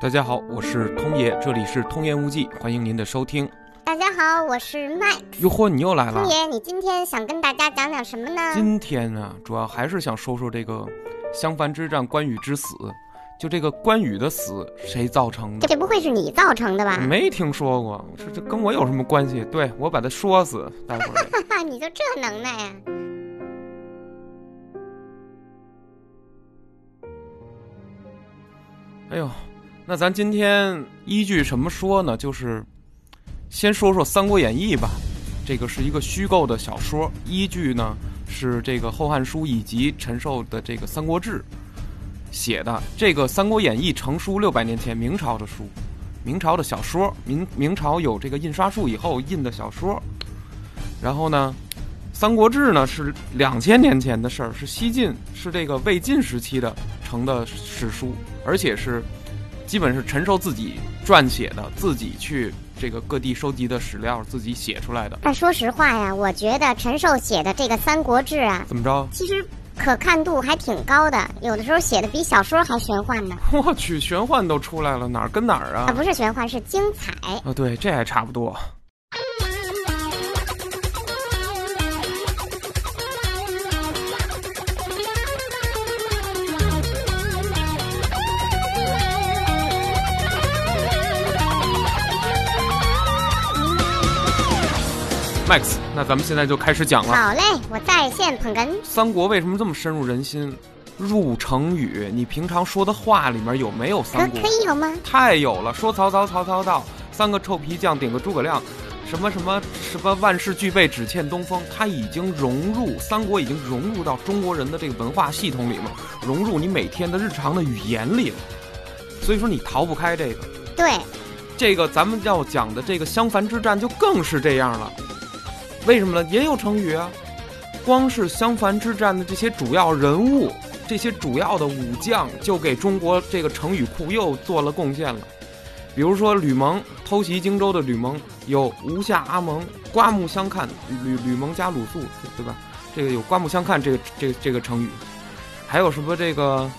大家好，我是通爷，这里是通言无忌，欢迎您的收听。大家好，我是麦。哟嚯，你又来了通。爷，你今天想跟大家讲讲什么呢？今天呢，主要还是想说说这个襄樊之战关羽之死。就这个关羽的死，谁造成的？这不会是你造成的吧？没听说过，这这跟我有什么关系？对我把他说死，待会儿。哈哈，你就这能耐呀、哎呦，那咱今天依据什么说呢？就是先说说《三国演义》吧。这个是一个虚构的小说，依据呢是这个《后汉书》以及陈寿的这个《三国志》写的。这个《三国演义》成书六百年前，明朝的书，明朝的小说，明明朝有这个印刷术以后印的小说。然后呢，《三国志》呢是两千年前的事儿，是西晋，是这个魏晋时期的成的史书，而且是基本是陈寿自己撰写的，自己去这个各地收集的史料，自己写出来的。但说实话呀，我觉得陈寿写的这个《三国志》啊，怎么着？其实可看度还挺高的，有的时候写的比小说还玄幻呢。我去，玄幻都出来了，哪儿跟哪儿啊，啊？不是玄幻，是精彩。啊，对，这还差不多。Max，那咱们现在就开始讲了。好嘞，我在线捧哏。三国为什么这么深入人心？入成语，你平常说的话里面有没有三国可？以有吗？太有了，说曹操，曹操到，三个臭皮匠顶个诸葛亮，什么什么什么万事俱备，只欠东风，它已经融入三国，已经融入到中国人的这个文化系统里面，融入你每天的日常的语言里了。所以说你逃不开这个。对，这个咱们要讲的这个襄樊之战就更是这样了。为什么呢？也有成语啊。光是襄樊之战的这些主要人物，这些主要的武将，就给中国这个成语库又做了贡献了。比如说吕蒙偷袭荆州的吕蒙，有吴下阿蒙，刮目相看，吕吕蒙加鲁肃，对吧？这个有刮目相看这个这个、这个成语。还有什么这个？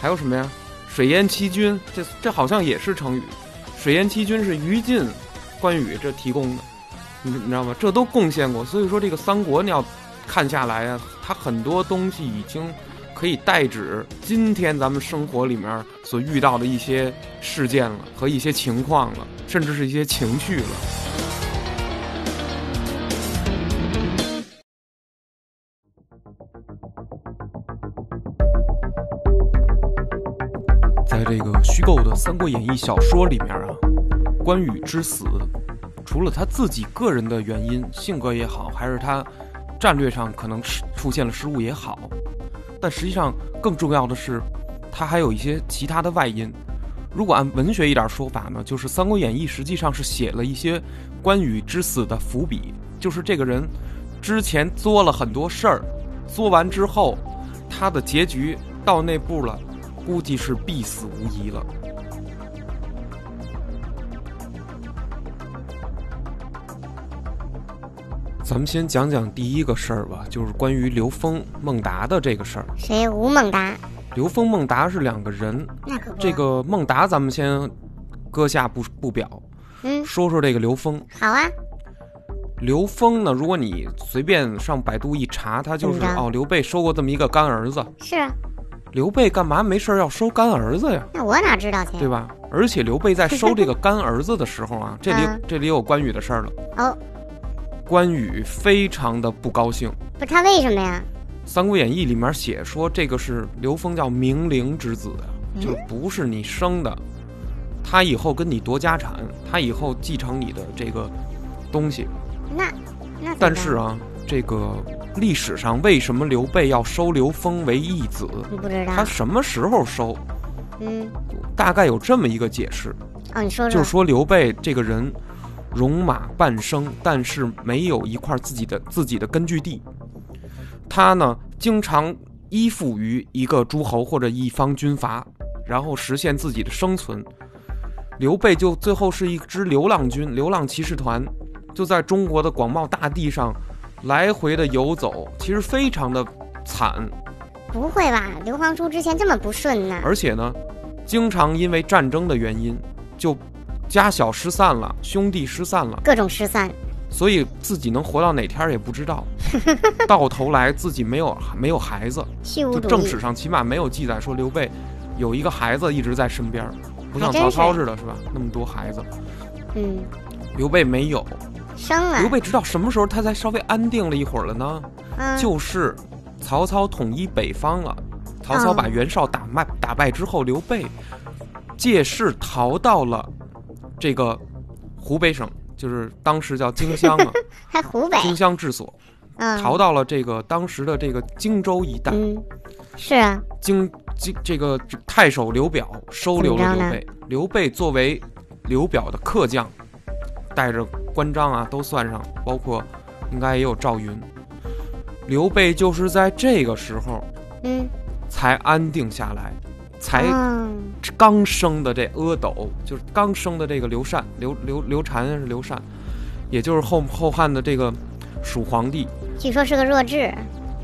还有什么呀？水淹七军，这这好像也是成语。水淹七军是于禁、关羽这提供的，你你知道吗？这都贡献过。所以说这个三国你要看下来啊，它很多东西已经可以代指今天咱们生活里面所遇到的一些事件了和一些情况了，甚至是一些情绪了。在这个虚构的《三国演义》小说里面啊，关羽之死，除了他自己个人的原因，性格也好，还是他战略上可能是出现了失误也好，但实际上更重要的是，他还有一些其他的外因。如果按文学一点说法呢，就是《三国演义》实际上是写了一些关羽之死的伏笔，就是这个人之前作了很多事儿，作完之后，他的结局到那步了，估计是必死无疑了。咱们先讲讲第一个事儿吧，就是关于刘峰、孟达的这个事儿。谁？吴孟达？刘峰、孟达是两个人，那可不。这，个孟达咱们先搁下不不表，嗯，说说这个刘峰。好啊。刘峰呢，如果你随便上百度一查，他就是哦，刘备收过这么一个干儿子。是啊，刘备干嘛没事儿要收干儿子呀？那我哪知道去？对吧？而且刘备在收这个干儿子的时候啊，这里嗯这里有关羽的事儿了。哦，关羽非常的不高兴，不他为什么呀？《三国演义》里面写说这个是刘封叫明灵之子啊，嗯就不是你生的，他以后跟你夺家产，他以后继承你的这个东西。那那但是啊，这个历史上为什么刘备要收刘封为义子？你不知道他？什么时候收？嗯，大概有这么一个解释，哦，你说说。就是说刘备这个人戎马半生，但是没有一块自己的自己的根据地。他呢，经常依附于一个诸侯或者一方军阀，然后实现自己的生存。刘备就最后是一支流浪军、流浪骑士团，就在中国的广袤大地上来回的游走，其实非常的惨。不会吧？刘皇叔之前这么不顺呢？而且呢，经常因为战争的原因，就家小失散了，兄弟失散了，各种失散，所以自己能活到哪天儿也不知道。到头来自己没有没有孩子，就正史。上起码没有记载说刘备有一个孩子一直在身边儿，不像曹操似的，是吧？那么多孩子，嗯，刘备没有。生了刘，备直到什么时候他才稍微安定了一会儿了呢？嗯，就是曹操统一北方了，曹操嗯把袁绍打败打败之后，刘备借势逃到了这个湖北省，就是当时叫荆襄啊，还湖北，荆襄治所，嗯，逃到了这个当时的这个荆州一带。嗯，是啊，荆荆这个太守刘表收留了刘备，刘备作为刘表的客将，带着关张啊都算上，包括应该也有赵云。刘备就是在这个时候嗯，才安定下来，才嗯，刚生的这阿斗，就是刚生的这个刘禅，刘刘刘禅是刘禅，也就是后后汉的这个蜀皇帝。据说是个弱智，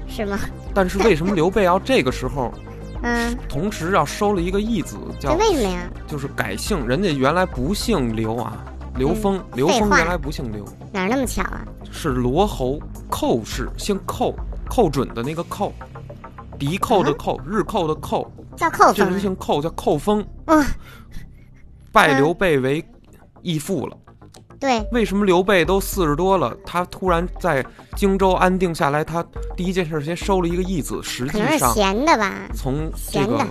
是吗？但是为什么刘备要这个时候，嗯，同时要收了一个义子，这叫为什么呀？就是改姓，人家原来不姓刘啊，刘封，刘封原来不姓刘，哪儿那么巧啊？是罗侯寇氏，姓寇，寇准的那个寇，敌寇的寇，日寇的寇，叫寇这人。姓寇，叫寇封，嗯，拜嗯刘备为义父了。对，为什么刘备都四十多了，他突然在荆州安定下来？他第一件事先收了一个义子，实际上闲的吧，从这个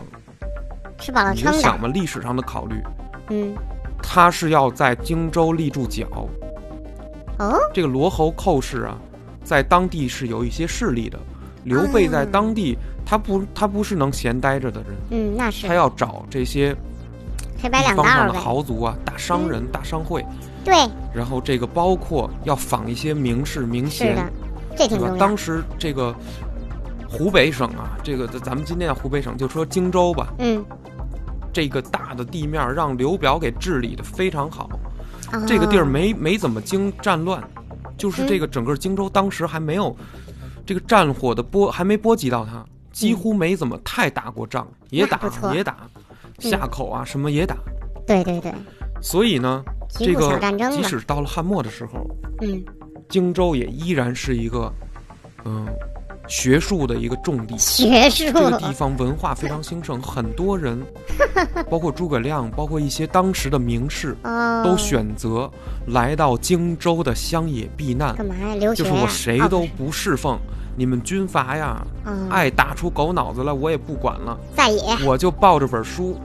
吃饱了你就撑的。想嘛，历史上的考虑，嗯，他是要在荆州立住脚。哦，这个罗侯寇氏啊，在当地是有一些势力的。刘备在当地，他不他不是能闲待着的人，嗯，那是。他要找这些黑白两道的。豪族啊、大商人、大商会，对，然后这个包括要访一些名士名是贤，的，这挺？重要。当。时这个湖北省啊，这个咱们今天的湖北省就说荆州吧，嗯，这个大的地面让刘表给治理的非常好。哦这个地儿没没怎么经战乱，就是嗯。这个整个荆州当时还没有这个战火的波还没波及到他，几乎没怎么太打过仗，也打也打，夏口啊什么也打。对对对，所以呢，这个。即使到了汉末的时候，嗯，荆州也依然是一个嗯学术的一个重地。学术这个地方文化非常兴盛，很多人，包括诸葛亮，包括一些当时的名士，哦，都选择来到荆州的乡野避难。干嘛呀？留学呀？就是我谁哦都不侍奉，你们军阀呀，嗯爱打出狗脑子来我也不管了，在野，我就抱着本书，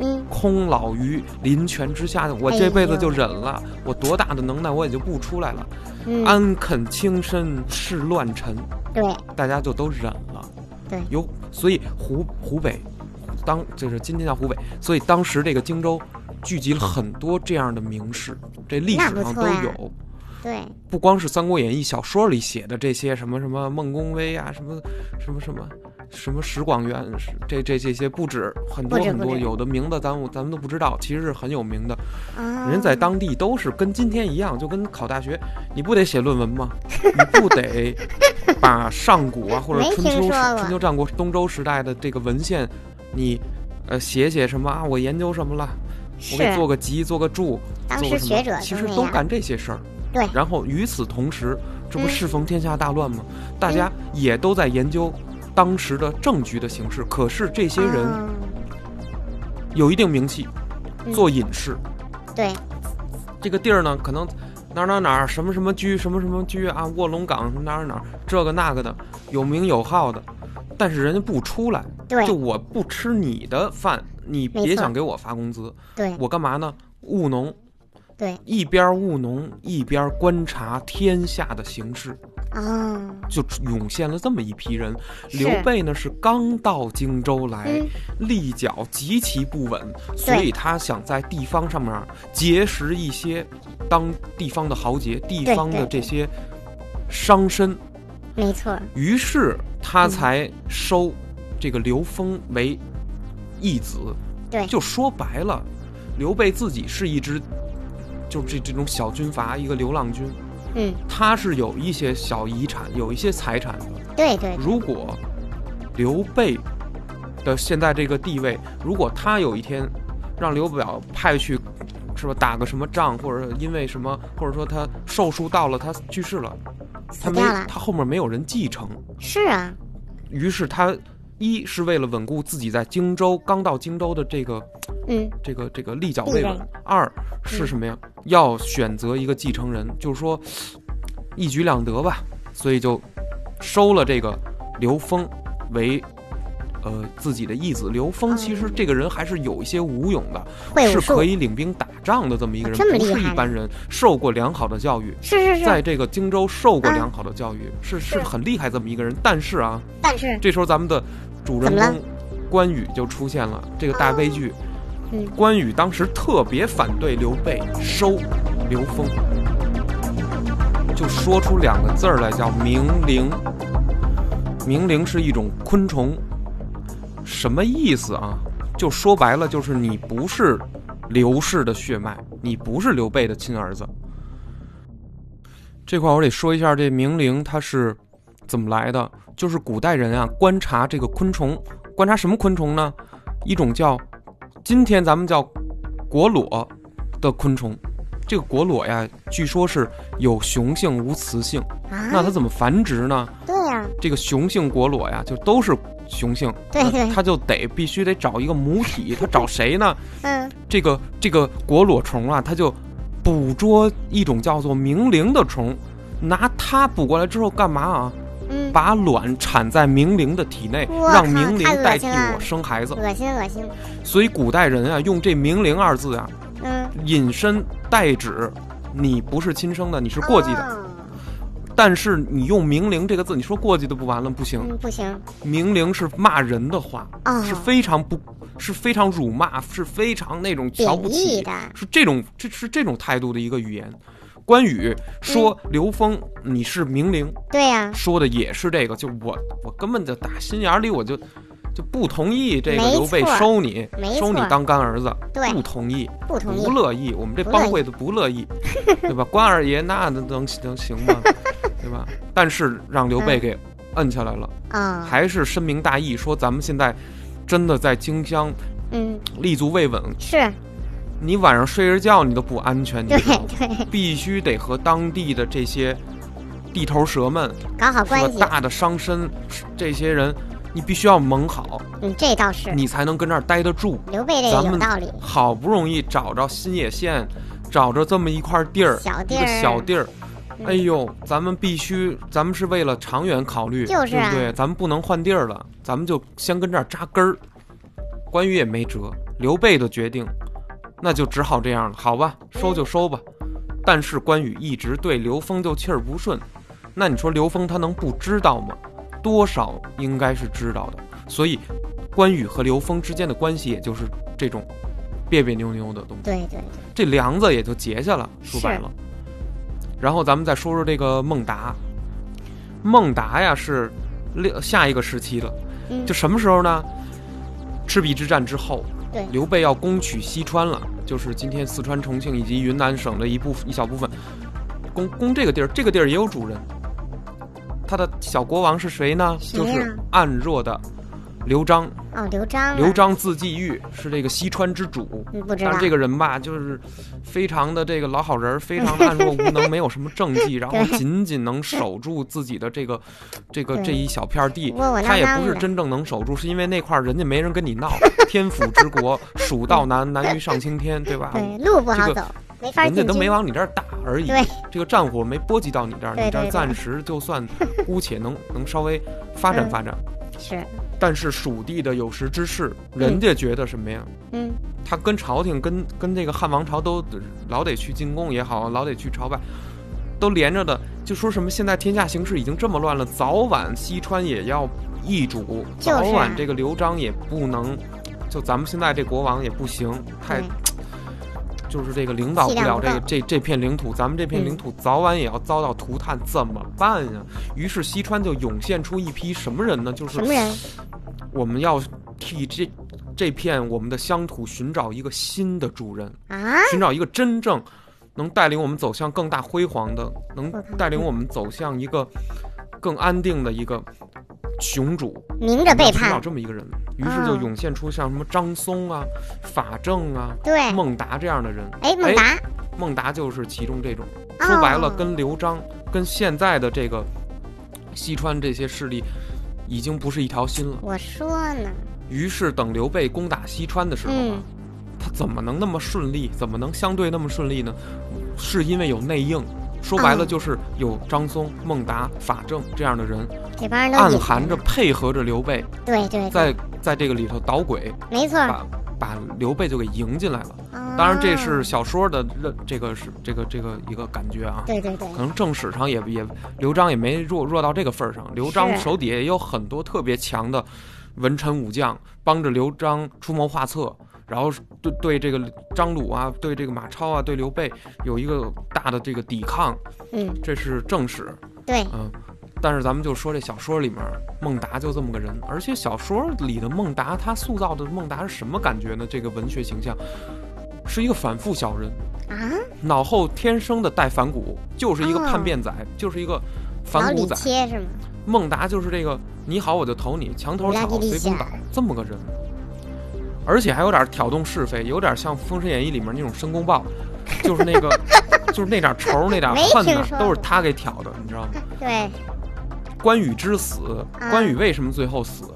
嗯，空老于林泉之下，我哎这辈子就忍了，我多大的能耐我也就不出来了，嗯，安肯轻身是乱臣，对，大家就都忍了。对。有所以湖湖北，当就是今天叫湖北，所以当时这个荆州聚集了很多这样的名士，这历史上都有。对，不光是《三国演义》小说里写的这些什么什么孟公威啊，什么什么什么什么石广元，这这这些不止很多很多，有的名字咱们咱们都不知道，其实是很有名的。啊，人在当地都是跟今天一样，就跟考大学，你不得写论文吗？你不得把上古啊或者春秋春秋战国东周时代的这个文献，你呃写写什么啊？我研究什么了？我给是做个集，做个注，当做个什么时学者其实都干这些事儿。对然后与此同时，这不嗯适逢天下大乱吗？大家也都在研究当时的政局的形势。可是这些人啊有一定名气，嗯做隐士。对，这个地儿呢，可能哪儿哪儿哪儿什么什么居，什么什么居啊，卧龙岗哪儿哪儿这个那个的，有名有号的，但是人家不出来，对就我不吃你的饭，你别想给我发工资，对，我干嘛呢？务农，对，一边务农一边观察天下的形势，啊，就涌现了这么一批人。刘备呢是刚到荆州来，嗯，立脚极其不稳，所以他想在地方上面结识一些当地方的豪杰、地方的这些商绅，没错，于是他嗯才收这个刘封为义子。对。就说白了，刘备自己是一支，就是这这种小军阀，一个流浪军，嗯，他是有一些小遗产，有一些财产的。对对，如果刘备的现在这个地位，如果他有一天让刘表派去，是吧，打个什么仗，或者因为什么，或者说他寿数到了，他去世了，他没。他后面没有人继承，是啊，于是他一是为了稳固自己在荆州刚到荆州的这个嗯，这个这个立脚位。未稳；二是什么呀？要选择一个继承人，就是说一举两得吧，所以就收了这个刘封为。呃，自己的义子。刘封，其实这个人还是有一些武勇的，是可以领兵打仗的这么一个人，不是一般人，受过良好的教育，是是是，在这个荆州受过啊良好的教育，是是是。很厉害这么一个人。但是啊，但是。这时候咱们的主人公关羽就出现了，这个大悲剧。关羽当时特别反对刘备收刘封，就说出两个字儿来，叫明灵。明灵是一种昆虫，什么意思啊？就说白了，就是你不是刘氏的血脉，你不是刘备的亲儿子。这块我得说一下，这明灵它是怎么来的？就是古代人啊，观察这个昆虫，观察什么昆虫呢？一种叫今天咱们叫果裸的昆虫。这个果裸呀，据说是有雄性无雌性，啊，那它怎么繁殖呢？对呀，这个雄性果裸呀，就都是雄性，对对它就得必须得找一个母体，它找谁呢？嗯，这个这个果裸虫啊，它就捕捉一种叫做冥灵的虫，拿它捕过来之后干嘛啊？嗯，把卵产在明灵的体内，让明灵代替我生孩子。恶心恶心，所以古代人啊，用这“明灵”二字啊，嗯，引申代指你不是亲生的，你是过继的。哦但是你用“明灵”这个字，你说过继的不完了，不行。嗯，不行，明灵是骂人的话，哦是非常不，是非常辱骂，是非常那种瞧不起的，是这种这是这种态度的一个语言。关羽说刘封你是冥灵，对呀，说的也是这个，就我我根本就打心眼里我就就不同意这个刘备收你收你当干儿子，对。不同意，不同意。不，乐意，我们这帮会的不乐意，对吧？关二爷那能能能行吗？对吧？但是让刘备嗯。给摁下来了，啊，还是深明大义，说咱们现在真的在荆襄嗯，立足未稳，是你晚上睡着觉你都不安全，你对知道吗？对，必须得和当地的这些地头蛇们，搞好关？系，大的伤身，这些人你必须要蒙好，嗯，这倒是，你才能跟这儿待得住。刘备这咱们有道理，好不容易找着新野县，找着这么一块地儿，一个小地儿，小地儿。嗯哎呦，咱们必须，咱们是为了长远考虑，就是啊对不对？咱们不能换地儿了，咱们就先跟这儿扎根儿。关羽也没辙，刘备的决定，那就只好这样了，好吧，收就收吧。但是关羽一直对刘封就气儿不顺，那你说刘封他能不知道吗？多少应该是知道的，所以关羽和刘封之间的关系也就是这种别别扭扭的东西。对对对，这梁子也就结下了。说白了，然后咱们再说说这个孟达。孟达呀是另下一个时期了，嗯，就什么时候呢？赤壁之战之后，对刘备要攻取西川了，就是今天四川、重庆以及云南省的一部分一小部分，攻攻这个地儿，这个地儿也有主人。他的小国王是谁呢？就是暗弱的刘璋。哦，刘璋啊，刘璋字季玉，是这个西川之主。嗯不知道但是这个人吧，就是非常的这个老好人儿，非常的暗弱无能，没有什么政绩，然后仅仅能守住自己的这个这个这一小片地。他也不是真正能守住，是因为那块儿人家没人跟你闹。天府之国，蜀道难，难于上青天，对吧？对，路不好这个走，没法人家，都没往你这儿打而已。对这个战火没波及到你这儿，你这儿暂时就算 姑且能能稍微发展嗯发展。是，但是蜀地的有识之士，人家觉得什么呀？嗯，他跟朝廷、跟跟这个汉王朝都老得去进贡也好，老得去朝拜，都连着的。就说什么现在天下形势已经这么乱了，早晚西川也要易主，就是啊早晚这个刘璋也不能，就咱们现在这国王也不行，太对就是这个领导不了这个这这片领土，咱们这片嗯领土早晚也要遭到涂炭，怎么办呀？于是西川就涌现出一批什么人呢？就是什么人？我们要替这这片我们的乡土寻找一个新的主人，啊？寻找一个真正能带领我们走向更大辉煌的，能带领我们走向一个更安定的一个雄主，明着背叛，这么一个人，于是就嗯涌现出像什么张松啊、法正啊、对，孟达这样的人。哎，孟达，孟达就是其中这种。哦说白了，跟刘璋、跟现在的这个西川这些势力已经不是一条心了。我说呢，于是等刘备攻打西川的时候啊，嗯他怎么能那么顺利？怎么能相对那么顺利呢？是因为有内应。说白了，嗯就是有张松、孟达、法正这样的人这帮人都暗含着着，配合着刘备，对对，对在在这个里头捣鬼，没错。把把刘备就给迎进来了。哦当然，这是小说的这这个是这个这个一个感觉啊。对对对可，能正史上也也刘璋也没弱弱到这个份儿上，刘璋手底下也有很多特别强的文臣武将，帮着刘璋出谋划策，然后对对这个张鲁啊，对这个马超啊，对刘备有一个大的这个抵抗，嗯，这是正史，对，嗯。但是咱们就说这小说里面，孟达就这么个人，而且小说里的孟达，他塑造的孟达是什么感觉呢？这个文学形象是一个反复小人，啊，脑后天生的带反骨，就是一个哦叛变仔，就是一个反骨仔。切是吗？孟达就是这个，你好我就投你，墙头草随风倒这么个人，而且还有点挑动是非，有点像《封神演义》里面那种申公豹，就是那个就是那点仇那点没恨呐，听说都是他给挑的，你知道吗？对，关羽之死，啊关羽为什么最后死？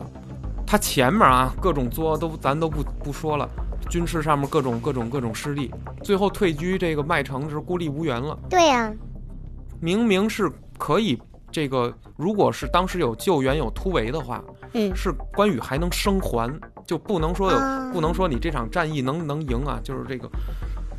他前面啊各种作都咱都不不说了，军事上面各种各种各种失利，最后退居这个麦城是孤立无援了。对呀，明明是可以这个，如果是当时有救援有突围的话，嗯，是关羽还能生还，就不能说有、啊。不能说你这场战役能能赢啊，就是这个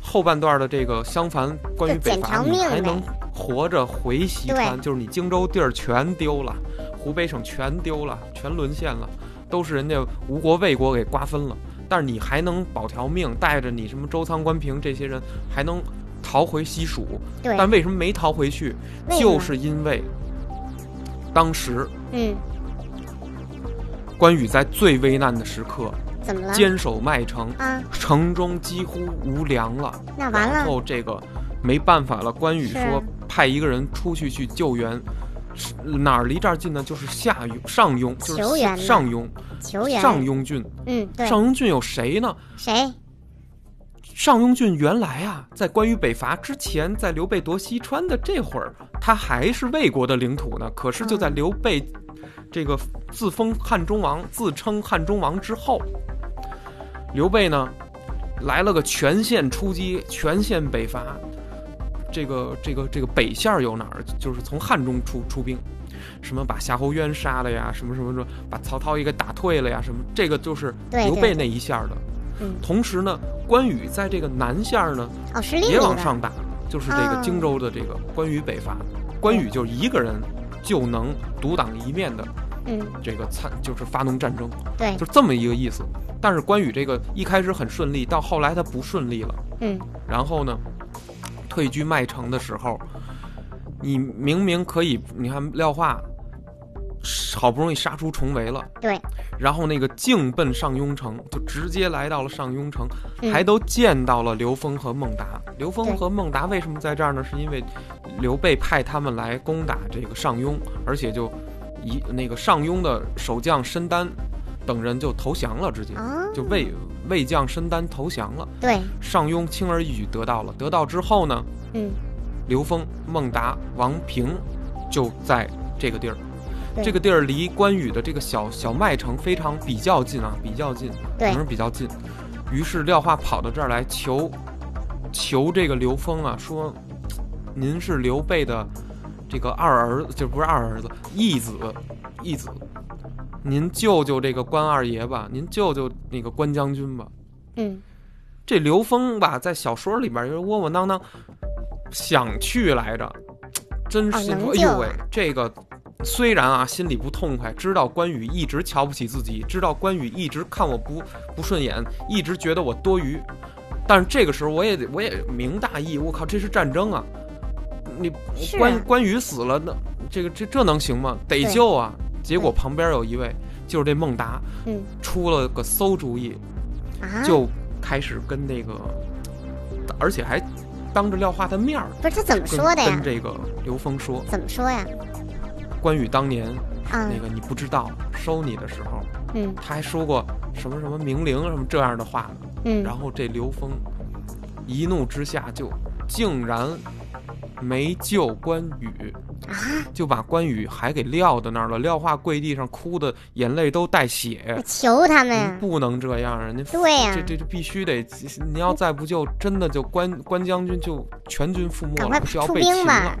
后半段的这个襄樊关羽北伐，你还能活着回西川，就是你荆州地儿全丢了，湖北省全丢了，全沦陷了，都是人家吴国魏国给瓜分了，但是你还能保条命，带着你什么周仓关平这些人还能逃回西蜀，对，但为什么没逃回去？就是因为当时嗯，关羽在最危难的时刻怎么了？坚守麦城，啊，城中几乎无粮了。那完然了，后这个没办法了，关羽说派一个人出去去救援。哪儿离这儿近呢？就是下庸、上庸，就是上庸、上庸郡。嗯，对，上庸郡有谁呢？谁？上庸郡原来啊，在关羽北伐之前，在刘备夺西川的这会儿，他还是魏国的领土呢。可是就在嗯刘备这个自封汉中王、自称汉中王之后，刘备呢来了个全线出击，全线北伐。这个这个这个北线儿有哪儿？就是从汉中出出兵，什么把夏侯渊杀了呀，什么什么什么，把曹操也给打退了呀，什么这个就是刘备那一线儿的。嗯，同时呢，关羽在这个南线儿呢哦，是也往，上打，就是这个哦荆州的这个关羽北伐，关羽就一个人就能独当一面的嗯，这个参，就是发动战争，对，就是这么一个意思。但是关羽这个一开始很顺利，到后来他不顺利了，嗯，然后呢，退居麦城的时候，你明明可以，你看廖化好不容易杀出重围了。对，然后那个径奔上庸城，就直接来到了上庸城，嗯还都见到了刘封和孟达。刘封和孟达为什么在这儿呢？是因为刘备派他们来攻打这个上庸，而且就一那个上庸的守将申丹等人就投降了，直接哦，就魏魏将申丹投降了。对，上庸轻而易举得到了，得到之后呢，嗯，刘封、孟达、王平就在这个地儿。对。这个地儿离关羽的这个小小麦城非常比较近啊，比较近，对。可能是比较近。于是廖化跑到这儿来求求这个刘封啊，说您是刘备的这个二儿子，就不是二儿子，义子，义子，您救救这个关二爷吧，您救救那个关将军吧。嗯，这刘封吧，在小说里边就是窝窝囊囊，想去来着，真是说，哎呦喂啊，这个虽然啊心里不痛快，知道关羽一直瞧不起自己，知道关羽一直看我不不顺眼，一直觉得我多余，但是这个时候我也得我也明大义，我靠，这是战争啊！你关关羽死了，那这个这这能行吗？得救啊！结果旁边有一位，就是这孟达，嗯出了个馊主意，啊，就开始跟那个，而且还当着廖化的面儿不是他怎么说的呀跟？这个刘封说，怎么说呀？关羽当年嗯那个你不知道收你的时候，嗯他还说过什么什么明灵什么这样的话呢。嗯，然后这刘封一怒之下就竟然没救关羽，啊，就把关羽还给撂到那儿了。撂化跪地上哭的眼泪都带血。求他们您呀，不能这样啊！您对呀这这这必须得，您要再不救，真的就关关将军就全军覆没了，就要被擒了兵吧。。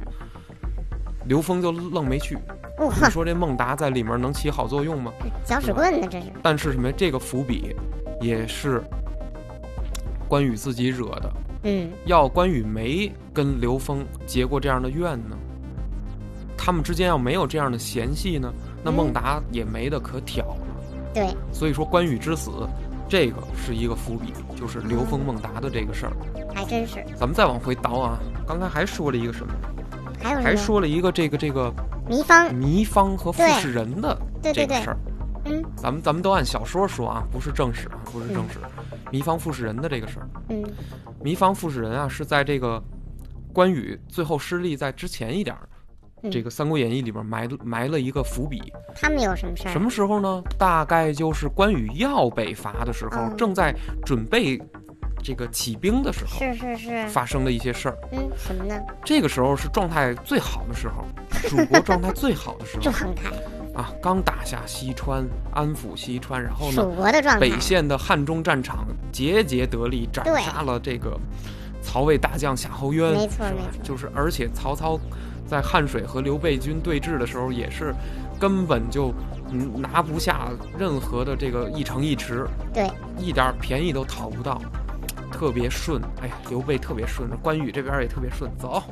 刘峰就愣没去。哇你，说这孟达在里面能起好作用吗？搅屎棍呢，这是。但是什么呀？这个伏笔也是关羽自己惹的。嗯要关羽没跟刘峰结过这样的怨呢，他们之间要没有这样的嫌隙呢，那嗯孟达也没得可挑了。对，所以说关羽之死，这个是一个伏笔，就是刘峰孟达的这个事儿。还真是。咱们再往回倒啊，刚才还说了一个什么？还有？还说了一个这个这个糜芳。糜芳和傅对士仁的这个事儿。嗯咱们咱们都按小说说啊，不是正史啊，不是正史。糜芳傅士仁的这个事儿，嗯糜芳傅士仁啊，是在这个关羽最后失利在之前一点儿，嗯这个《三国演义》里边埋埋了一个伏笔。他们有什么事儿？什么时候呢？大概就是关羽要北伐的时候，嗯正在准备这个起兵的时候，是是是。发生的一些事儿。嗯，什么呢？这个时候是状态最好的时候，蜀国状态最好的时候 状态，啊！刚打下西川，安抚西川，然后呢，蜀国的状态北。线的汉中战场节节得利，斩杀了这个曹魏大将夏侯渊，没错没错就是而且曹操在汉水和刘备军对峙的时候，也是根本就嗯拿不下任何的这个一城一池，对，一点便宜都讨不到，特别顺。哎呀，刘备特别顺，关羽这边也特别顺。走，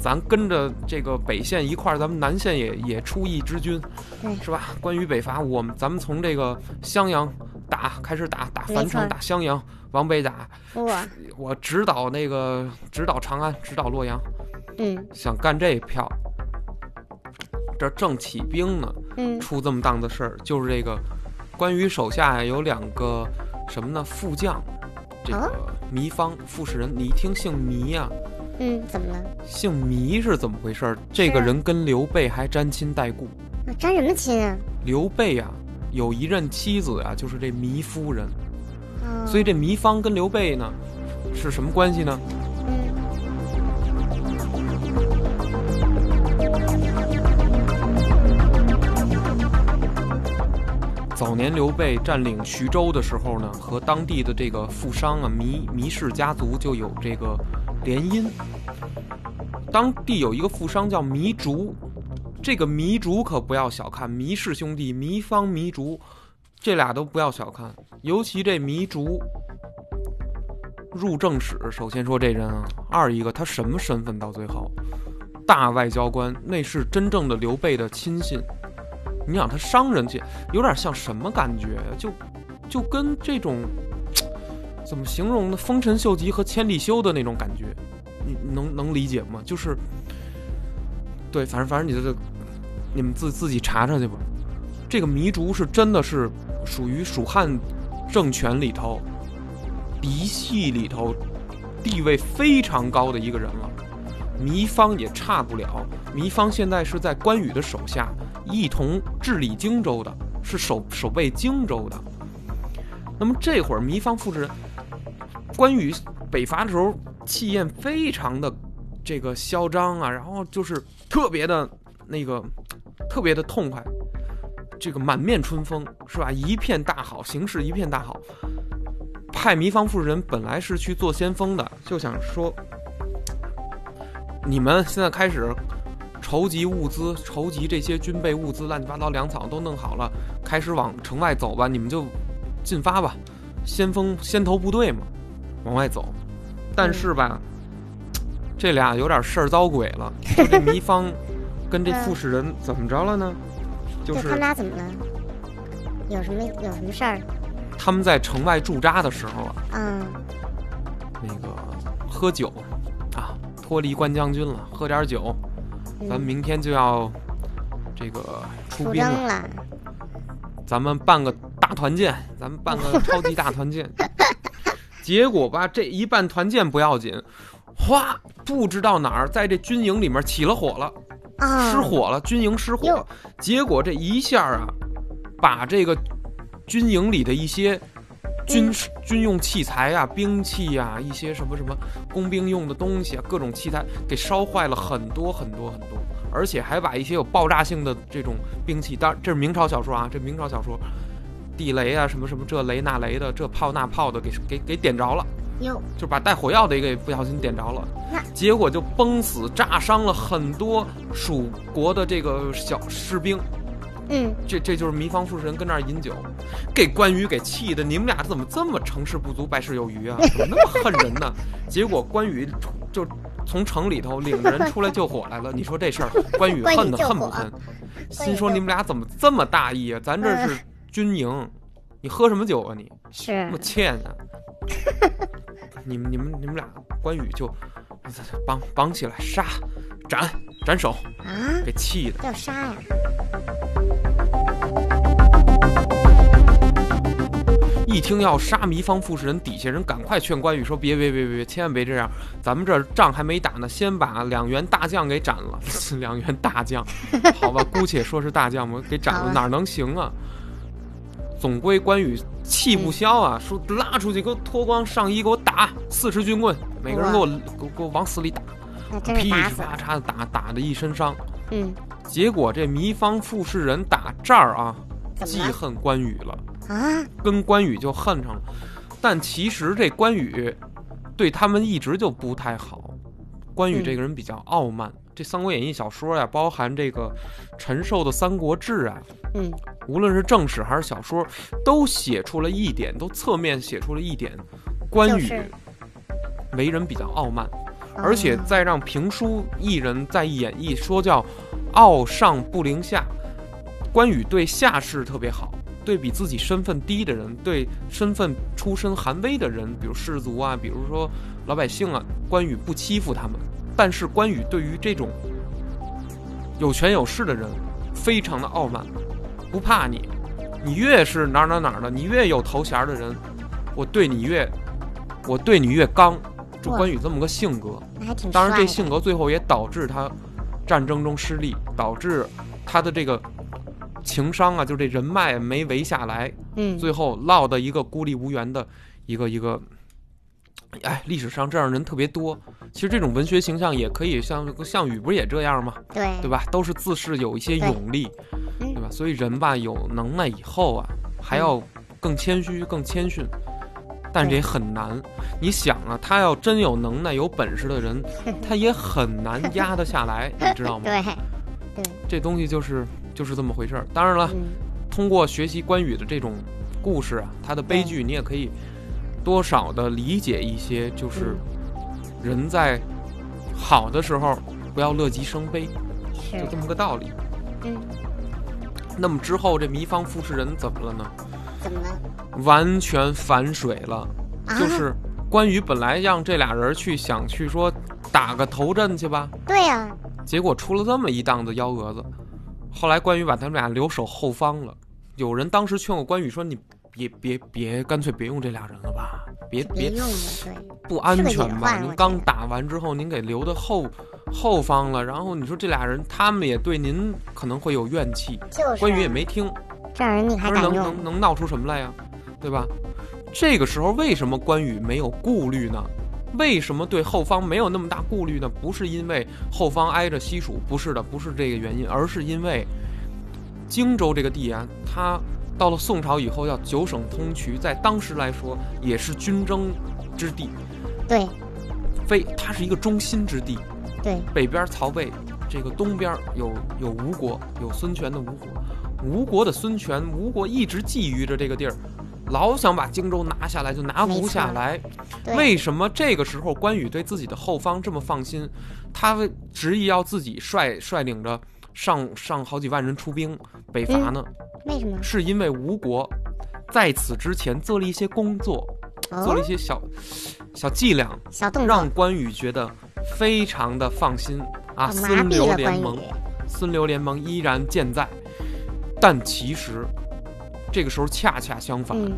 咱跟着这个北线一块儿，咱们南线也也出一支军，对是吧？关羽北伐，我们咱们从这个襄阳打开始打，打樊城，打襄阳，往北打。我，我指导那个指导长安，指导洛阳，嗯想干这一票。这正起兵呢，嗯出这么档子事儿，就是这个关羽手下呀有两个什么呢？副将，这个糜芳、傅士仁。你一听姓糜呀、嗯，怎么了？姓糜是怎么回事儿？这个人跟刘备还沾亲带故。那沾什么亲啊？刘备啊、有一任妻子啊、就是这糜夫人，哦所以这糜芳跟刘备呢是什么关系呢？早年刘备占领徐州的时候呢，和当地的这个富商啊糜糜氏家族就有这个联姻。当地有一个富商叫糜竺，这个糜竺可不要小看，糜氏兄弟糜芳、糜竺，这俩都不要小看。尤其这糜竺入正史，首先说这人啊，二一个他什么身份？到最后，大外交官，那是真正的刘备的亲信。你想他商人去，有点像什么感觉？就就跟这种怎么形容呢？丰臣秀吉和千里修的那种感觉，你能能理解吗？就是对，反正反正你这你们自自己查查去吧。这个糜竺是真的是属于蜀汉政权里头嫡系里头地位非常高的一个人了。糜芳也差不了，糜芳现在是在关羽的手下，一同治理荆州的，是守守备荆州的。那么这会儿糜芳复制人，关羽北伐的时候气焰非常的这个嚣张啊，然后就是特别的那个特别的痛快，这个满面春风是吧？一片大好，形势一片大好。派糜芳夫人本来是去做先锋的，就想说，你们现在开始筹集物资，筹集这些军备物资，乱七八糟粮草都弄好了，开始往城外走吧，你们就进发吧，先锋先头部队嘛，往外走。但是吧，这俩有点事儿遭鬼了，就这糜芳 跟这傅士人怎么着了呢？就是他们俩怎么了？有什么有什么事儿？他们在城外驻扎的时候啊，嗯那个喝酒啊，脱离关将军了，喝点酒，嗯，咱明天就要这个出出兵了，了，咱们办个大团建，咱们办个超级大团建。结果吧，这一办团建不要紧，哗，不知道哪儿在这军营里面起了火了，啊，失火了，军营失火，结果这一下啊，把这个军营里的一些军嗯事军用器材呀、兵器呀、一些什么什么工兵用的东西啊，各种器材给烧坏了很多很多很多，而且还把一些有爆炸性的这种兵器，当然这是明朝小说啊，这明朝小说，地雷啊什么什么这雷那雷的，这炮那炮的给给给点着了。哟，就把带火药的也给不小心点着了那，结果就崩死、炸伤了很多蜀国的这个小士兵。嗯，这这就是糜芳傅士人跟那儿饮酒，给关羽给气的，你们俩怎么这么成事不足败事有余啊？怎么那么恨人呢？结果关羽就从城里头领着人出来救火来了。你说这事儿，关羽恨的恨不恨？心说你们俩怎么这么大意啊？咱这是军营，你喝什么酒啊你？是那么欠啊！你们你们你们俩，关羽就绑绑起来杀，斩斩首，啊，给气的。要杀呀，一听要杀糜芳傅士仁，底下人赶快劝关羽说：“别别别别别，千万别这样！咱们这仗还没打呢，先把两员大将给斩了。两员大将，好吧，姑且说是大将吧，给斩了，哪能行啊？总归关羽气不消啊，说拉出去给我脱光上衣，给我打四十军棍，每个人给我给我给我往死里打，噼里啪嚓的打，打的一身伤。嗯，结果这糜芳傅士仁打这儿啊，记恨关羽了。”啊？跟关羽就恨上了。但其实这关羽对他们一直就不太好。关羽这个人比较傲慢。这《三国演义》小说呀，包含这个陈寿的《三国志》啊，嗯，无论是正史还是小说，都写出了一点，都侧面写出了一点，关羽为人比较傲慢，而且哦再让评书艺人再演绎，说叫傲上不凌下。关羽对下士特别好，对比自己身份低的人，对身份出身寒微的人，比如士族啊，比如说老百姓啊，关羽不欺负他们。但是关羽对于这种有权有势的人，非常的傲慢，不怕你。你越是哪儿哪儿哪儿的，你越有头衔的人，我对你越，我对你越刚。就关羽这么个性格，当然，这性格最后也导致他战争中失利，导致他的这个情商啊，就这人脉没围下来，嗯，最后落得一个孤立无援的一个一个。哎，历史上这样人特别多。其实这种文学形象也可以像项羽不是也这样吗？对对吧？都是自恃有一些勇力，嗯对吧？所以人吧，有能耐以后啊，还要更谦虚、更谦逊，但是也很难。你想啊，他要真有能耐、有本事的人，他也很难压得下来，你知道吗？对对，这东西就是就是这么回事儿。当然了，嗯，通过学习关羽的这种故事啊，他的悲剧，你也可以多少的理解一些，就是人在好的时候不要乐极生悲，就这么个道理。嗯，那么之后这糜芳傅士仁怎么了呢？怎么了？完全反水了，啊，就是关羽本来让这俩人去想去说打个头阵去吧，对呀，结果出了这么一档子幺蛾子。后来关羽把他们俩留守后方了。有人当时劝过关羽说：“你别别别，干脆别用这俩人了吧，别别别用了，对，不安全吧？您刚打完之后，您给留的后后方了，然后你说这俩人他们也对您可能会有怨气。”就是关羽也没听，这样人你还不是能能？能闹出什么来呀？对吧？这个时候为什么关羽没有顾虑呢？为什么对后方没有那么大顾虑呢？不是因为后方挨着西蜀，不是的，不是这个原因，而是因为荆州这个地啊，它到了宋朝以后要九省通衢，在当时来说也是军争之地，对非它是一个中心之地。对，北边曹魏，这个东边有有吴国，有孙权的吴国。吴国的孙权，吴国一直觊觎着这个地儿，老想把荆州拿下来，就拿不下来。为什么这个时候关羽对自己的后方这么放心？他执意要自己率率领着上上好几万人出兵北伐呢？为什么？是因为吴国在此之前做了一些工作，做了哦一，些小小伎俩，小动作让关羽觉得非常的放心啊。孙刘联盟，，孙刘联盟依然健在，但其实这个时候恰恰相反，嗯，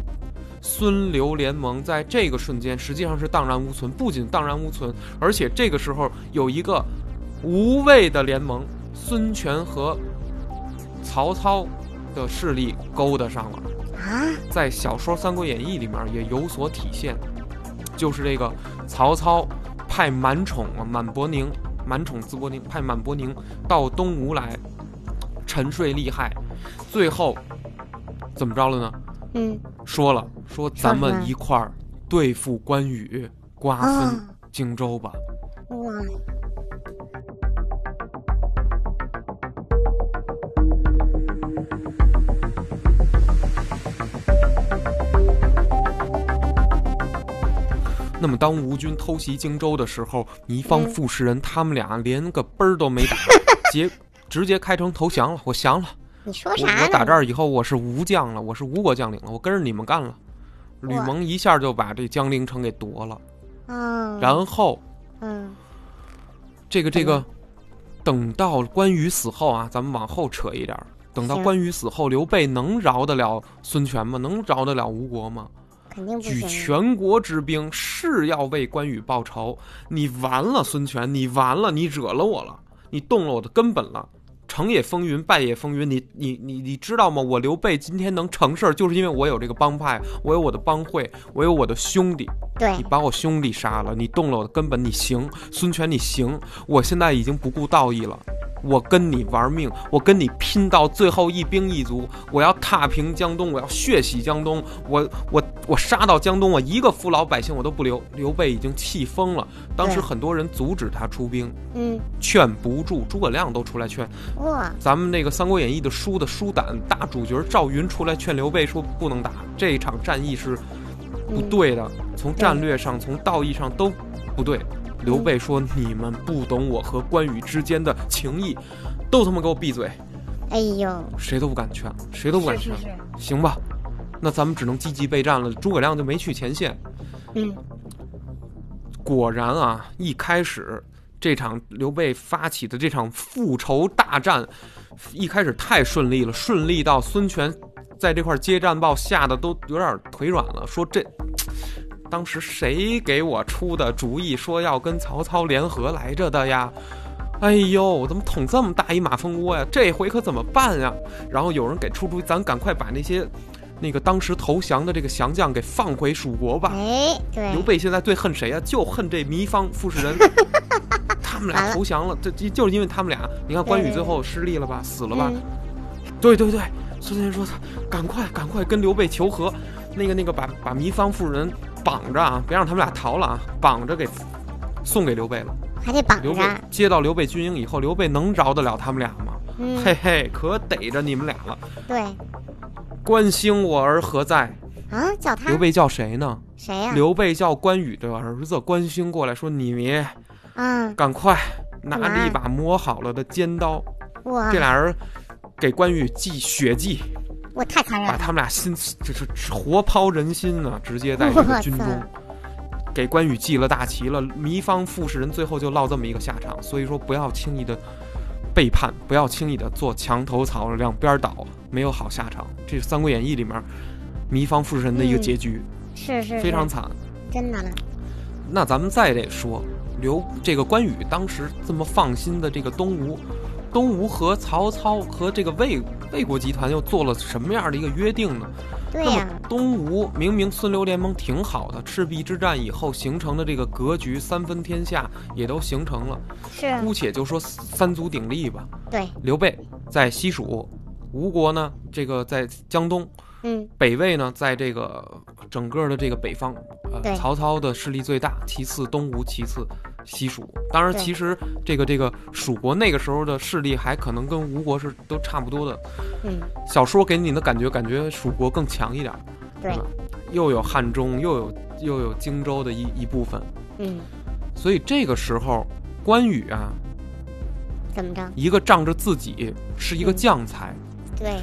孙刘联盟在这个瞬间实际上是荡然无存，不仅荡然无存，而且这个时候有一个无谓的联盟，孙权和曹操的势力勾搭上了。啊，在小说《三国演义》里面也有所体现，就是这个曹操派满宠啊满伯宁、满宠淄伯宁派满伯宁到东吴来沉睡利害，最后怎么着了呢？嗯，说了说咱们一块儿对付关羽，瓜分啊荆州吧。哇，那么当吴军偷袭荆州的时候，糜芳、嗯傅士仁他们俩连个奔儿都没打，结直接开城投降了。我降了。你说我啥呢？我打这儿以后，我是吴将了，我是吴国将领了，我跟着你们干了。吕蒙一下就把这江陵城给夺了，嗯，然后嗯这个这个，等到关羽死后啊，咱们往后扯一点儿，等到关羽死后，刘备能饶得了孙权吗？能饶得了吴国吗？肯定不举。全国之兵是要为关羽报仇，你完了，孙权，你完了，你惹了我了，你动了我的根本了。成也风云，败也风云。你你你你知道吗？我刘备今天能成事儿，就是因为我有这个帮派，我有我的帮会，我有我的兄弟。对你，把我兄弟杀了，你动了我的根本，你行，孙权你行。我现在已经不顾道义了，我跟你玩命，我跟你拼到最后一兵一卒，我要踏平江东，我要血洗江东，我我我杀到江东，我一个父老百姓我都不留。刘备已经气疯了，当时很多人阻止他出兵，嗯，劝不住，诸葛亮都出来劝。哇，咱们那个《三国演义》的书的书胆大主角赵云出来劝刘备说不能打，这一场战役是不嗯对的，从战略上、从道义上都不对。刘备说：“你们不懂我和关羽之间的情谊，都他妈给我闭嘴！哎呦，谁都不敢劝，谁都不敢劝。是是是，行吧，那咱们只能积极备战了。诸葛亮就没去前线。嗯，果然啊，一开始这场刘备发起的这场复仇大战，一开始太顺利了，顺利到孙权在这块接战报吓得都有点腿软了，说这。当时谁给我出的主意，说要跟曹操联合来着的呀？哎呦，怎么捅这么大一马蜂窝呀？这回可怎么办呀？然后有人给出主意，咱赶快把那些那个当时投降的这个降将给放回蜀国吧。哎，对，刘备现在最恨谁呀、就恨这糜芳、傅士仁，他们俩投降了，这就就是因为他们俩。你看关羽对对最后失利了吧，死了吧？嗯对对对，孙权说：“赶快赶快跟刘备求和，那个那个把把糜芳、夫人绑着啊，别让他们俩逃了啊，绑着给送给刘备了。还得绑刘备着，接到刘备军营以后，刘备能饶得了他们俩吗？嗯，嘿嘿，可逮着你们俩了。对，关兴我儿何在？啊，叫他刘备叫谁呢？谁呀？刘备叫关羽的儿子关兴过来说：“你啊，赶快拿着一把磨好了的尖刀，哇这，俩人给关羽祭血祭，我太残忍了，把他们俩心就是活抛人心啊！直接在这个军中给关羽记了大旗了。糜芳、傅士仁最后就落这么一个下场，所以说不要轻易的背叛，不要轻易的做墙头草，两边倒，没有好下场。这是《三国演义》里面糜芳、傅士仁的一个嗯结局，是是是非常惨。真的了，那咱们再得说刘这个关羽当时这么放心的这个东吴，东吴和曹操和这个魏魏国集团又做了什么样的一个约定呢？那对呀么，东吴明明孙刘联盟挺好的，赤壁之战以后形成的这个格局，三分天下也都形成了，是，姑且就说三足鼎立吧。对，刘备在西蜀，吴国呢这个在江东，嗯，北魏呢，在这个整个的这个北方，呃，对曹操的势力最大，其次东吴，其次西蜀。当然，其实这个这个蜀国那个时候的势力还可能跟吴国是都差不多的。嗯，小说给你的感觉，感觉蜀国更强一点，对又有汉中，又有又有荆州的一一部分。嗯，所以这个时候，关羽啊，怎么着？一个仗着自己是一个嗯将才，对，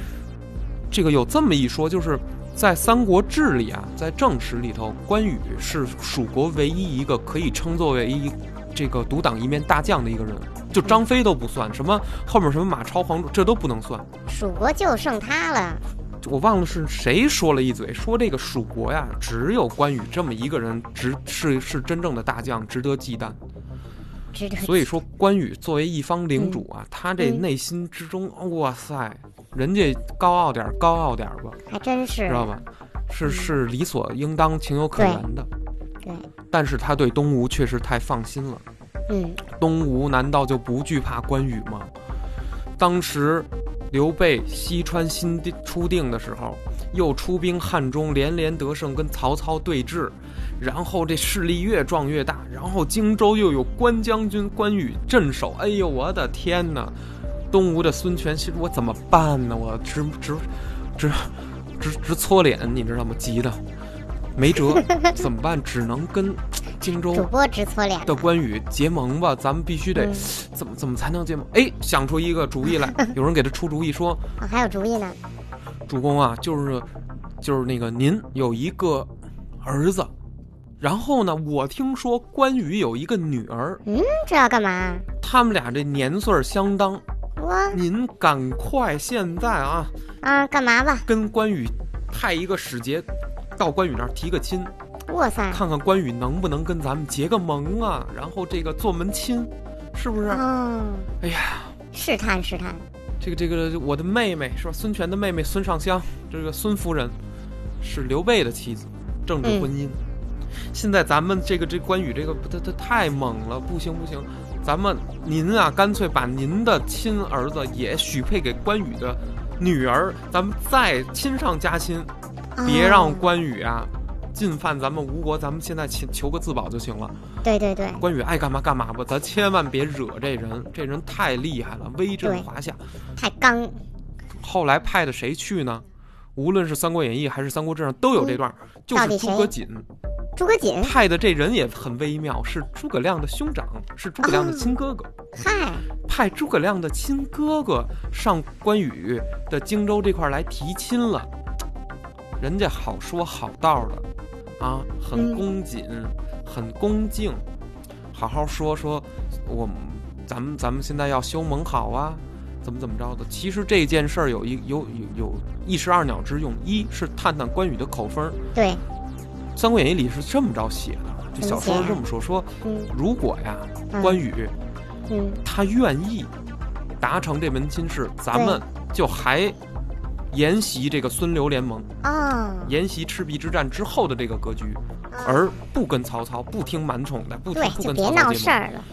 这个有这么一说，就是在《三国志》里啊，在正史里头，关羽是蜀国唯一一个可以称作为一这个独当一面大将的一个人，就张飞都不算，什么后面什么马超、黄忠，这都不能算。蜀国就剩他了，我忘了是谁说了一嘴，说这个蜀国呀，只有关羽这么一个人值是是真正的大将，值得忌惮。所以说，关羽作为一方领主啊，他这嗯内心之中，哇塞，人家高傲点儿，高傲点儿吧，还真是知道吧？是是理所应当、情有可原的。对，但是他对东吴确实太放心了。嗯，东吴难道就不惧怕关羽吗？当时刘备西川新定初定的时候，又出兵汉中，连连得胜，跟曹操对峙，然后这势力越壮越大，然后荆州又有关将军关羽镇守，哎呦我的天哪！东吴的孙权其实我怎么办呢？我直直直直直搓脸，你知道吗？急的没辙，怎么办？只能跟荆州主播直搓脸。的关羽结盟吧，咱们必须得、嗯怎么怎么才能结盟？哎，想出一个主意来，有人给他出主意说，哦，还有主意呢。主公啊，就是就是那个您有一个儿子，然后呢，我听说关羽有一个女儿，嗯，这要干嘛？他们俩这年岁儿相当，我您赶快现在啊，啊，干嘛吧？跟关羽派一个使节到关羽那儿提个亲，哇塞！看看关羽能不能跟咱们结个盟啊，然后这个做门亲，是不是？哦，哎呀。试探试探。这个这个，我的妹妹是吧？孙权的妹妹孙尚香，这个孙夫人是刘备的妻子，政治婚姻。现在咱们这个这关羽这个他他太猛了，不行不行，咱们您啊，干脆把您的亲儿子也许配给关羽的女儿，咱们再亲上加亲，别让哦关羽啊进犯咱们吴国，咱们现在求求个自保就行了。对对对，关羽爱干嘛干嘛吧，咱千万别惹这人，这人太厉害了，威震华夏。太刚。后来派的谁去呢？无论是《三国演义》还是《三国志》上都有这段，就是诸葛瑾诸葛瑾，派的这人也很微妙，是诸葛亮的兄长，是诸葛亮的亲哥哥，嗨，派诸葛亮的亲哥哥上关羽的荆州这块来提亲了。人家好说好道的，啊，很嗯。恭谨，很恭敬，好好说说，我们咱们咱们现在要修盟好啊，怎么怎么着的。其实这件事儿有一有有有一石二鸟之用，一是探探关羽的口风，《对，三国演义》里是这么着写的，这小说是这么说，说嗯。如果呀，嗯。关羽嗯，他愿意达成这门亲事，咱们就还沿袭这个孙刘联盟，哦，沿袭赤壁之战之后的这个格局，而不跟曹操，不听满宠的，不听对，不跟就别闹曹操结盟。事儿了。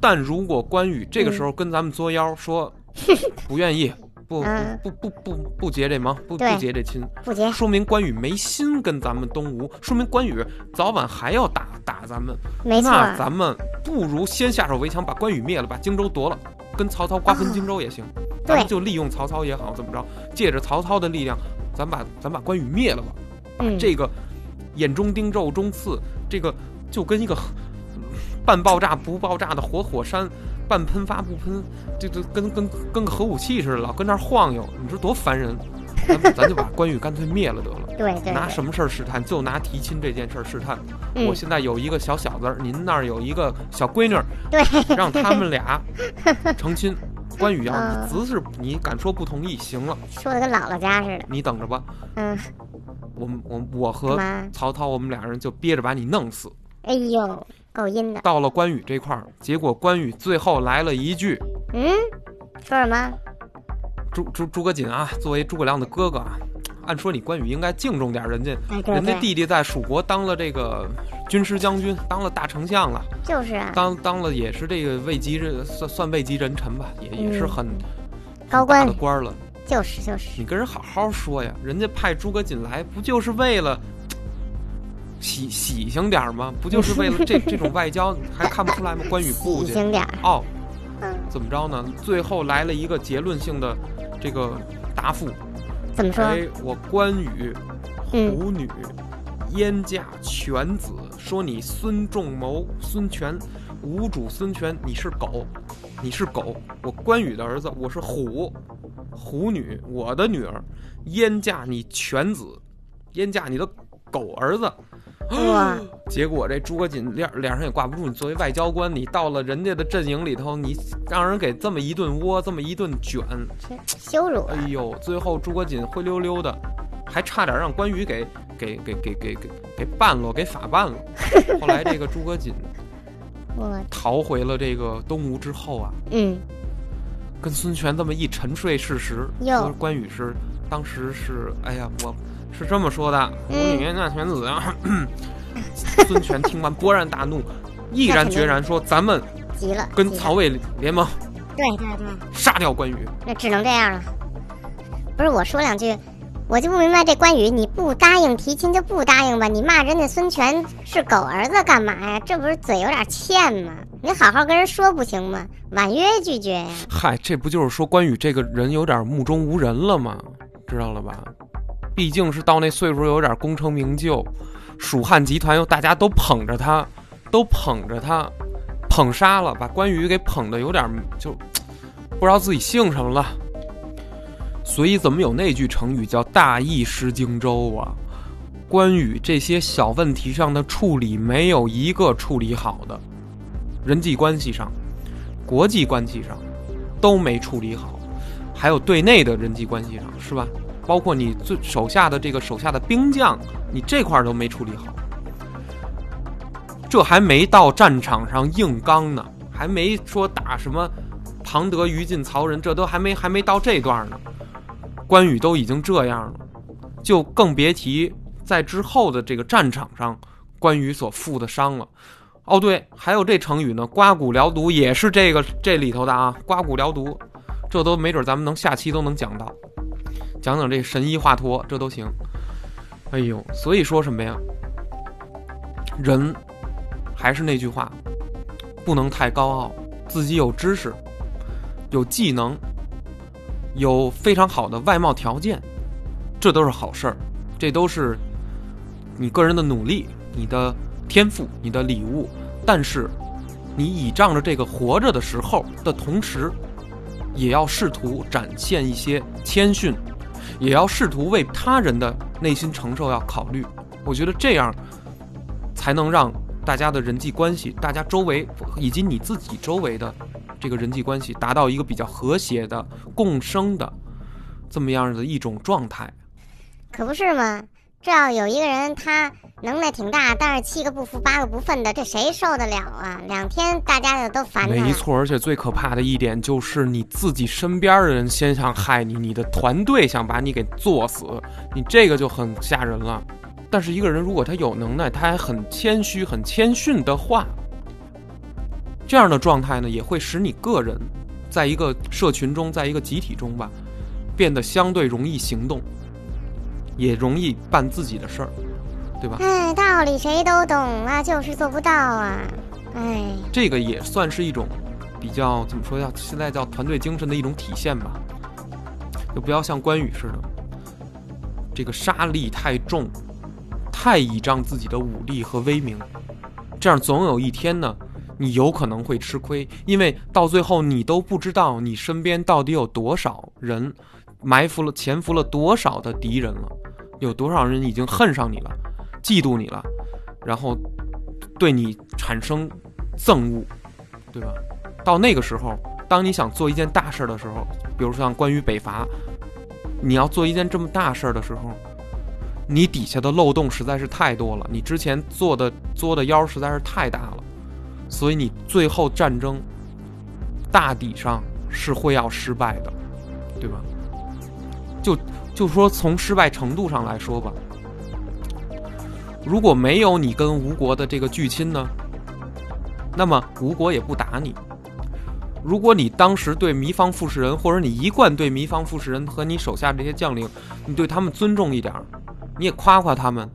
但如果关羽这个时候跟咱们作妖说 不愿意，不嗯不不不不不结这盟，不不结这亲，不结，说明关羽没心跟咱们东吴，说明关羽早晚还要打打咱们。没错。那咱们不如先下手为强，把关羽灭了，把荆州夺了，跟曹操瓜分荆州也行。咱们对就利用曹操也好，怎么着，借着曹操的力量，咱把咱把关羽灭了吧。嗯，这个眼中钉，肉中刺，这个就跟一个 半爆炸不爆炸的活火山，半喷发不喷，这这跟跟跟个核武器似的，老跟那儿晃悠，你说多烦人。咱们咱就把关羽干脆灭了得了。对对对，拿什么事儿试探？就拿提亲这件事儿试探。嗯我现在有一个小小子儿，您那儿有一个小闺女儿，对，让他们俩 成亲。关羽要嗯只是你敢说不同意，行了，说的跟姥姥家似的。你等着吧。嗯，我们我我和曹操，我们俩人就憋着把你弄死。哎呦，够阴的。到了关羽这块儿，结果关羽最后来了一句嗯，说什么？：“诸诸诸葛瑾啊，作为诸葛亮的哥哥啊，按说你关羽应该敬重点人家，哎，对人家，弟弟在蜀国当了这个军师将军，当了大丞相了。”就是啊，当当了也是这个位极人算算位极人臣吧，也也是嗯很、高官的官了。就是就是，你跟人好好说呀，人家派诸葛瑾来不就是为了喜喜庆点儿吗？不就是为了这 这种外交还看不出来吗？关羽不去喜庆点儿。哦，嗯，怎么着呢？最后来了一个结论性的这个答复，怎么说？哎，我关羽嗯，虎女燕驾犬子，说你孙仲谋、孙权、吴主孙权，你是狗，你是狗。我关羽的儿子，我是虎，虎女，我的女儿，燕驾你犬子，燕驾你的狗儿子。哇，结果这诸葛瑾脸脸上也挂不住，你作为外交官，你到了人家的阵营里头，你让人给这么一顿窝，这么一顿卷，羞辱啊！哎呦，最后诸葛瑾灰溜溜的，还差点让关羽给给给给给给给办了，给法办了。后来这个诸葛瑾我。逃回了这个东吴之后啊，嗯，跟孙权这么一沉睡事实，关羽是当时是，哎呀，我是这么说的，吾嗯女那犬子啊。孙权听完勃然大怒，毅然决然说：“咱们急了跟曹魏联盟，对对对，杀掉关羽。那只能这样了。不是我说两句，我就不明白这关羽，你不答应提亲就不答应吧？你骂人家孙权是狗儿子干嘛呀？这不是嘴有点欠吗？你好好跟人说不行吗？婉约拒绝呀。”嗨，这不就是说关羽这个人有点目中无人了吗？知道了吧？毕竟是到那岁数，有点功成名就，蜀汉集团又大家都捧着他，都捧着他，捧杀了，把关羽给捧的有点就不知道自己姓什么了。所以怎么有那句成语叫“大意失荆州”啊？关羽这些小问题上的处理没有一个处理好的，人际关系上、国际关系上都没处理好，还有对内的人际关系上，是吧？包括你最手下的这个手下的兵将，你这块都没处理好。这还没到战场上硬刚呢，还没说打什么庞德、于禁、曹仁，这都还没还没到这段呢。关羽都已经这样了，就更别提在之后的这个战场上，关羽所负的伤了。哦，对，还有这成语呢，刮骨疗毒也是这个这里头的啊，刮骨疗毒，这都没准咱们能下期都能讲到，讲讲这神医华佗，这都行。哎呦，所以说什么呀？人还是那句话，不能太高傲，自己有知识，有技能，有非常好的外貌条件，这都是好事儿，这都是你个人的努力，你的天赋，你的礼物。但是，你倚仗着这个活着的时候的同时，也要试图展现一些谦逊，也要试图为他人的内心承受要考虑。我觉得这样才能让大家的人际关系，大家周围以及你自己周围的这个人际关系达到一个比较和谐的共生的这么样的一种状态。可不是吗？这要有一个人他能耐挺大，但是七个不服八个不忿的，这谁受得了啊？两天大家就都烦他。没错，而且最可怕的一点就是你自己身边的人先想害你，你的团队想把你给做死，你这个就很吓人了。但是一个人如果他有能耐，他还很谦虚、很谦逊的话，这样的状态呢，也会使你个人在一个社群中，在一个集体中吧，变得相对容易行动，也容易办自己的事儿，对吧？哎，道理谁都懂啊，就是做不到啊。哎，这个也算是一种比较怎么说叫现在叫团队精神的一种体现吧。就不要像关羽似的，这个杀力太重，太倚仗自己的武力和威名，这样总有一天呢，你有可能会吃亏，因为到最后你都不知道你身边到底有多少人埋伏了、潜伏了多少的敌人了，有多少人已经恨上你了，嫉妒你了，然后对你产生憎恶，对吧？到那个时候，当你想做一件大事儿的时候，比如像关于北伐，你要做一件这么大事儿的时候，你底下的漏洞实在是太多了，你之前做的作的妖实在是太大了，所以你最后战争大抵上是会要失败的，对吧？就就说从失败程度上来说吧，如果没有你跟吴国的这个拒亲呢，那么吴国也不打你。如果你当时对糜芳傅士仁，或者你一贯对糜芳傅士仁和你手下这些将领，你对他们尊重一点，你也夸夸他们，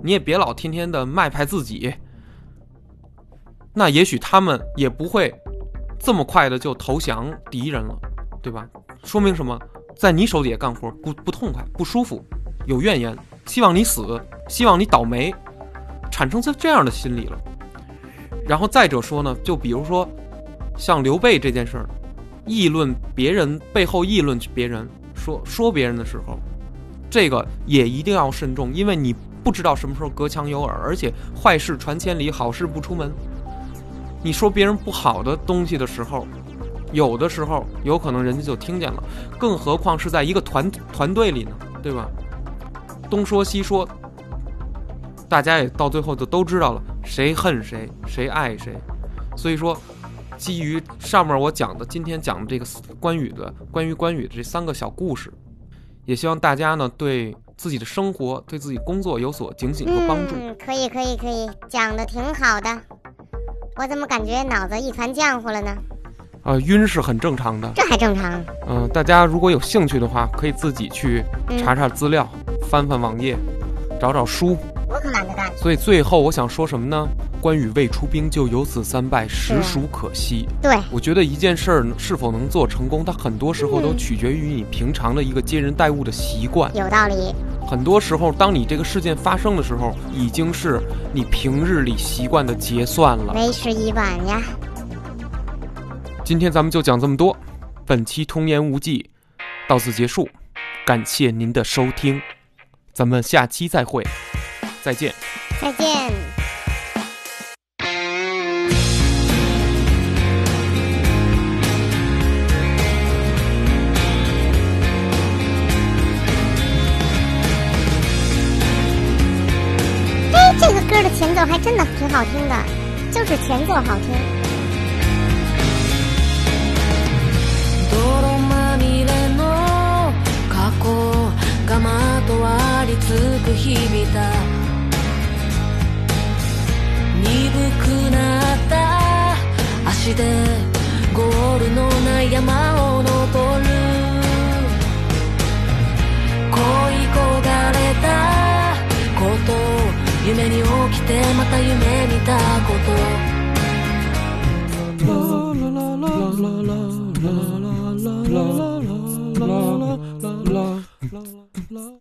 你也别老天天的卖派自己，那也许他们也不会这么快的就投降敌人了，对吧？说明什么？在你手底下干活不不痛快、不舒服，有怨言，希望你死，希望你倒霉，产生这这样的心理了。然后再者说呢，就比如说像刘备这件事儿，议论别人背后议论别人，说说别人的时候，这个也一定要慎重，因为你不知道什么时候隔墙有耳，而且坏事传千里，好事不出门。你说别人不好的东西的时候，有的时候有可能人家就听见了，更何况是在一个团团队里呢，对吧？东说西说，大家也到最后就都知道了谁恨谁，谁爱谁。所以说，基于上面我讲的，今天讲的这个关羽的关于关羽的这三个小故事，也希望大家呢对自己的生活、对自己工作有所警醒和帮助。嗯，可以可以可以，讲的挺好的。我怎么感觉脑子一团浆糊了呢？呃，晕是很正常的。这还正常？嗯、大家如果有兴趣的话，可以自己去查查资料，翻翻网页，找找书。我可懒得干。所以最后我想说什么呢？关羽未出兵就有此三败，实属可惜。对，我觉得一件事儿是否能做成功，它很多时候都取决于你平常的一个接人待物的习惯。有道理。很多时候，当你这个事件发生的时候，已经是你平日里习惯的结算了。为时已晚呀。今天咱们就讲这么多，本期童言无忌到此结束，感谢您的收听，咱们下期再会，再见。再见。哎，这个歌的前奏还真的挺好听的，就是前奏好听。まとわりつく日々だ鈍くなった足でゴールのない山を登る恋焦がれたこと夢に起きてまた夢見たこと love. floor.